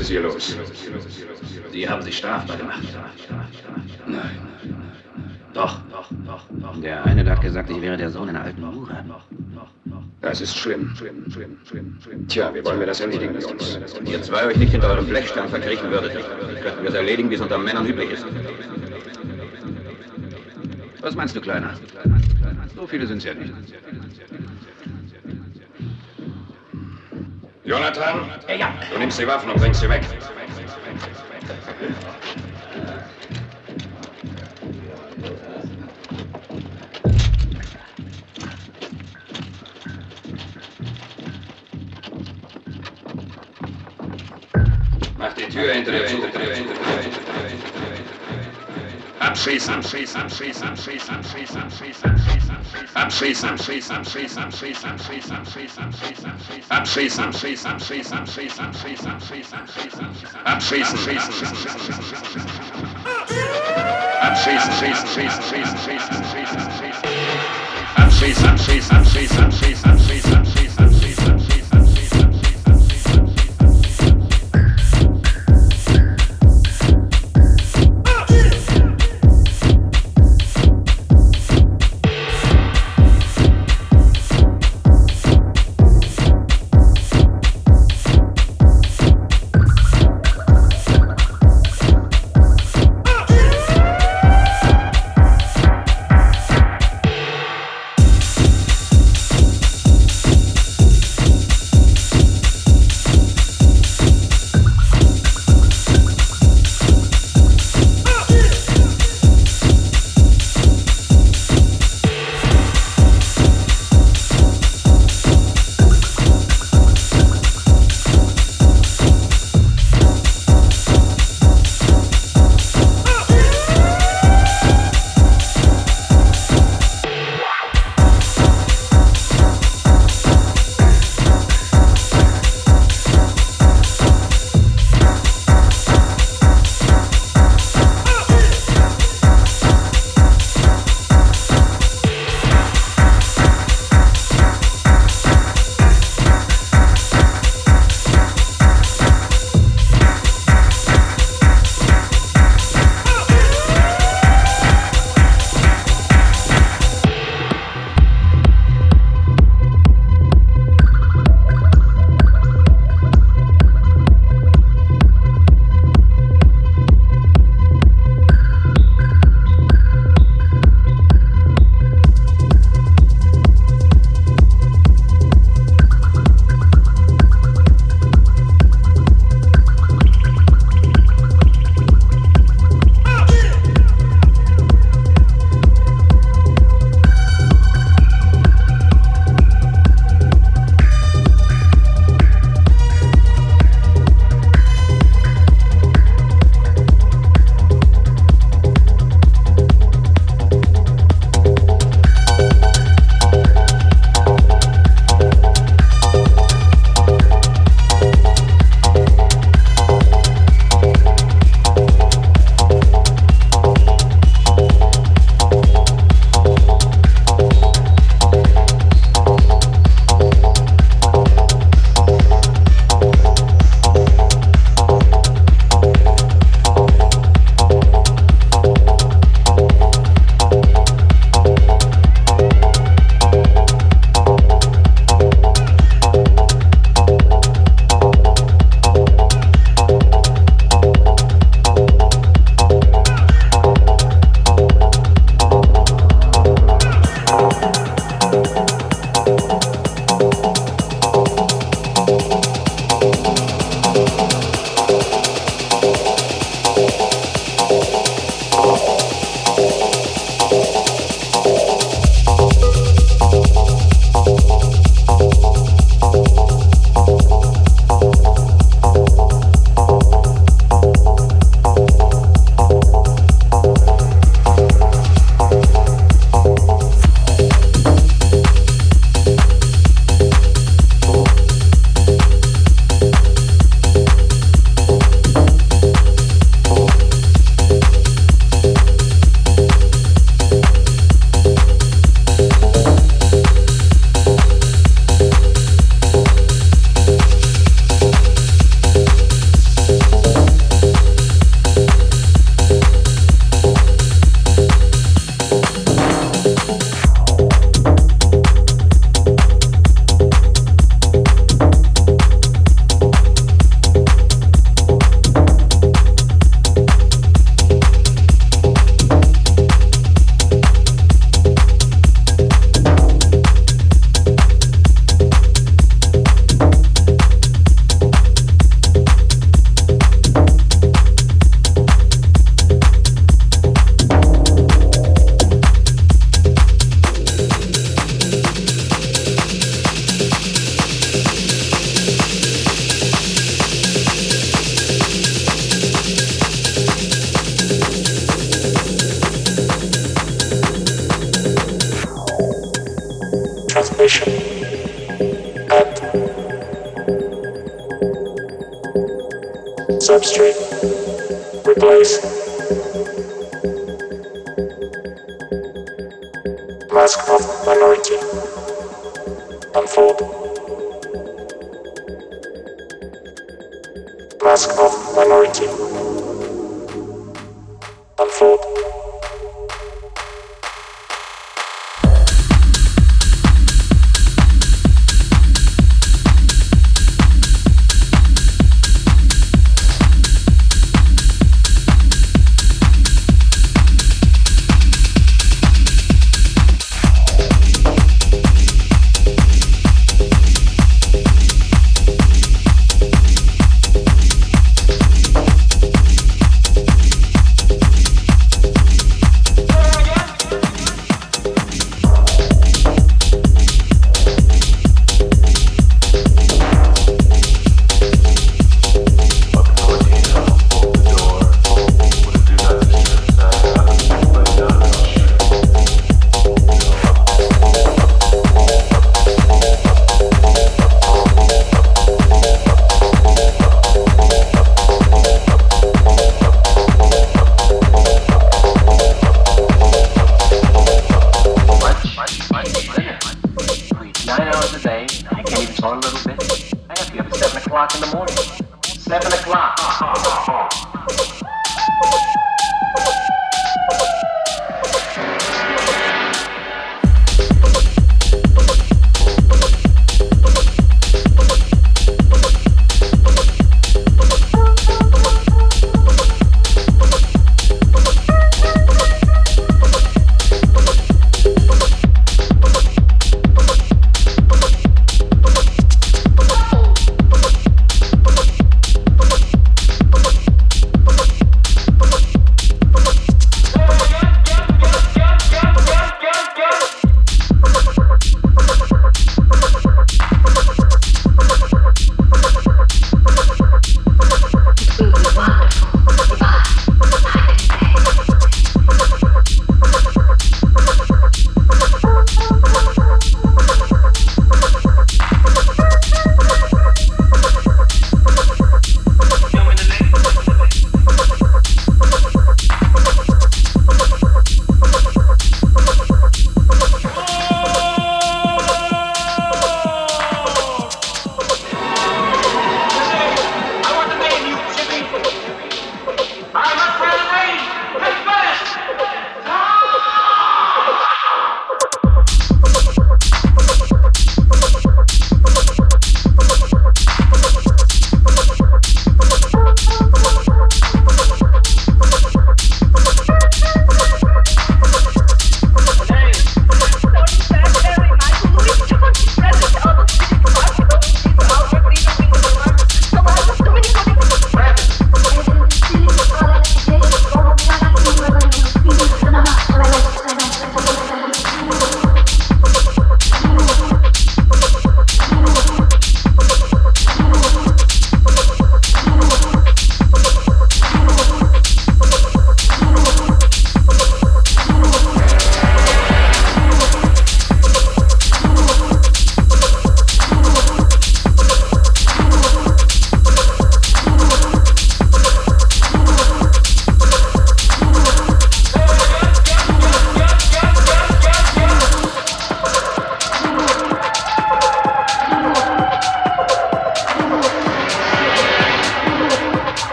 Was ist hier los? Sie haben sich strafbar gemacht. Nein. Doch, doch, doch, doch. Der eine da hat gesagt, ich wäre der Sohn einer alten Hure. Das ist schlimm. Schlimm, schlimm, schlimm, schlimm. Tja, wie wollen wir das erledigen, Jungs? Wenn ihr zwei euch nicht hinter eurem Blechstein verkriechen würdet, könnten wir es erledigen, wie es unter Männern üblich ist. Was meinst du, Kleiner? So viele sind es ja nicht. Jonathan? Ja. Du nimmst die Waffen und bringst sie weg. Mach die Tür hinter dir zu. I'm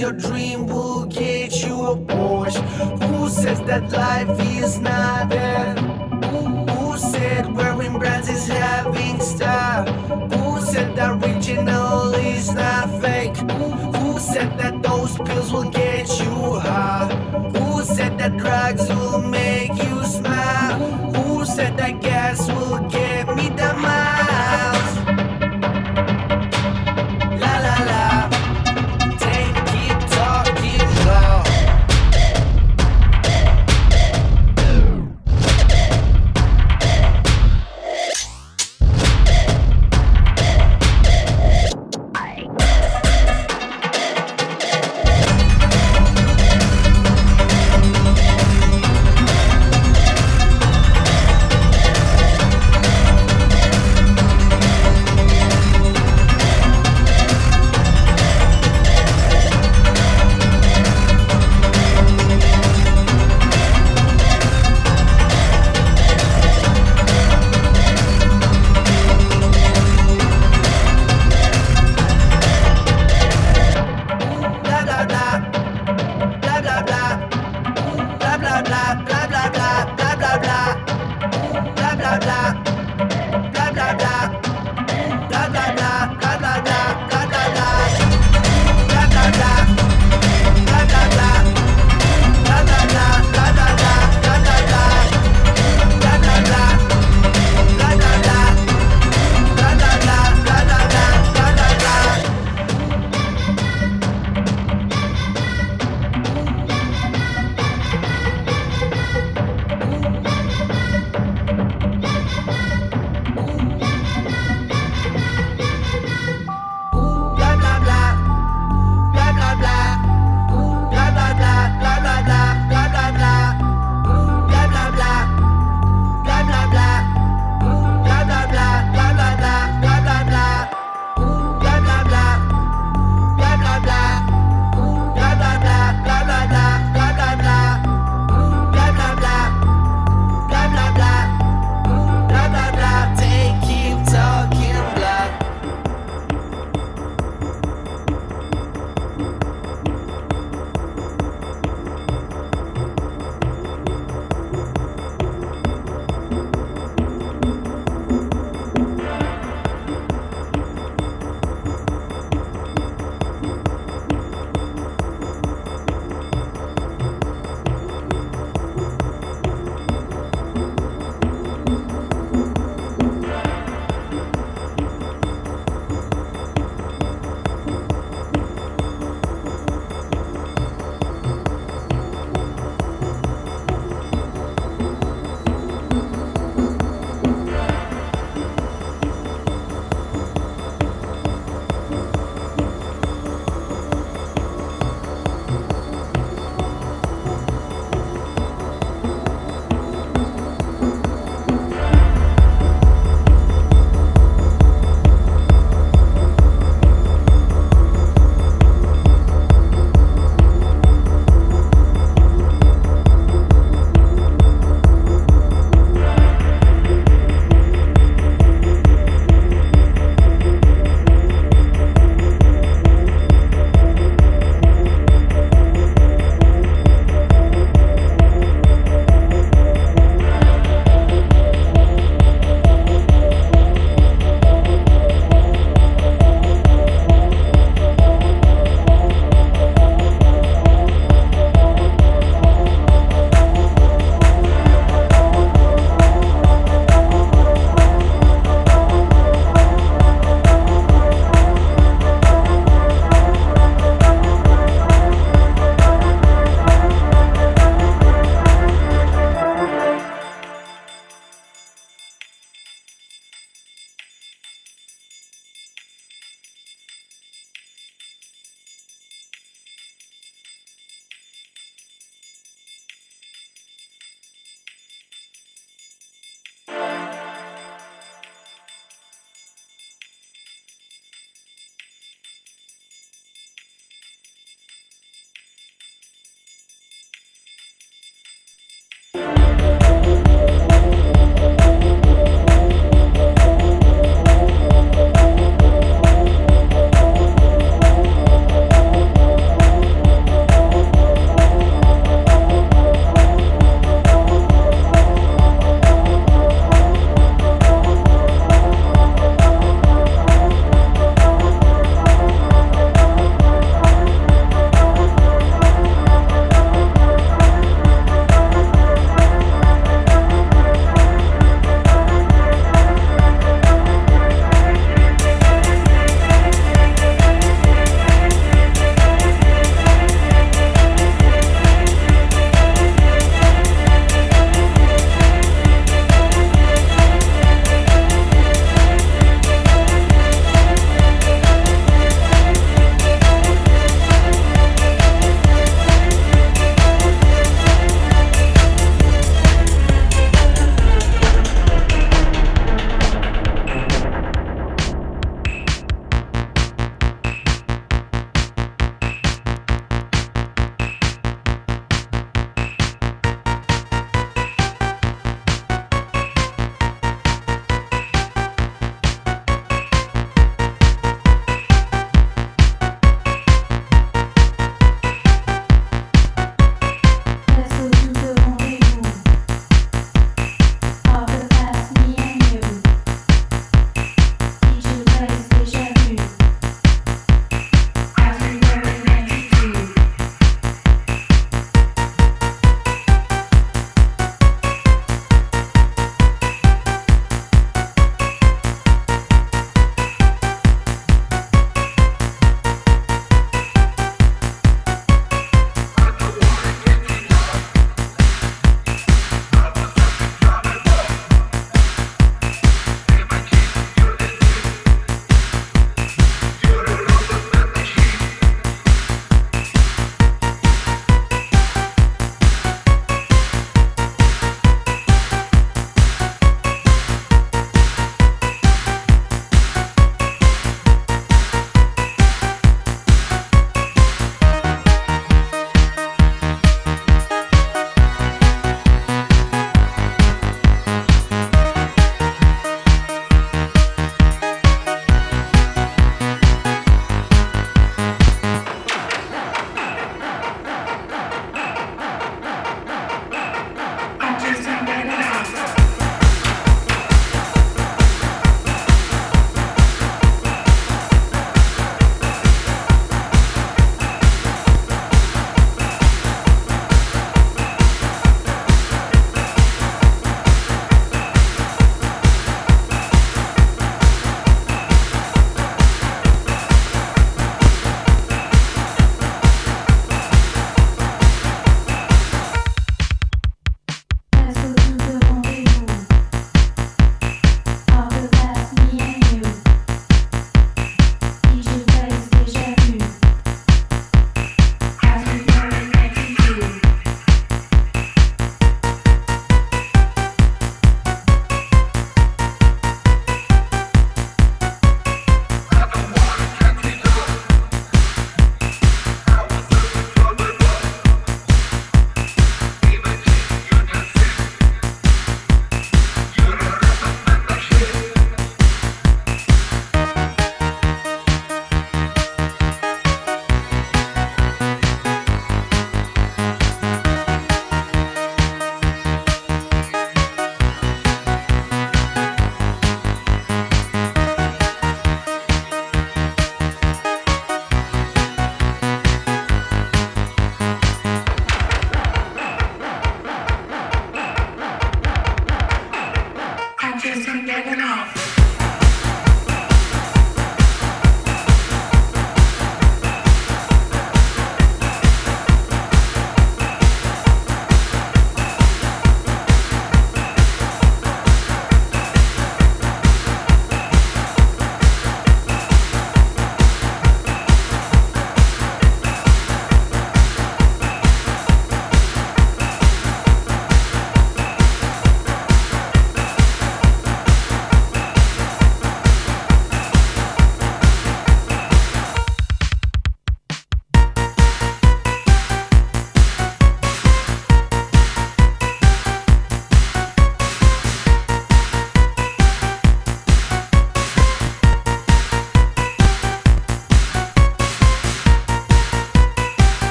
your dream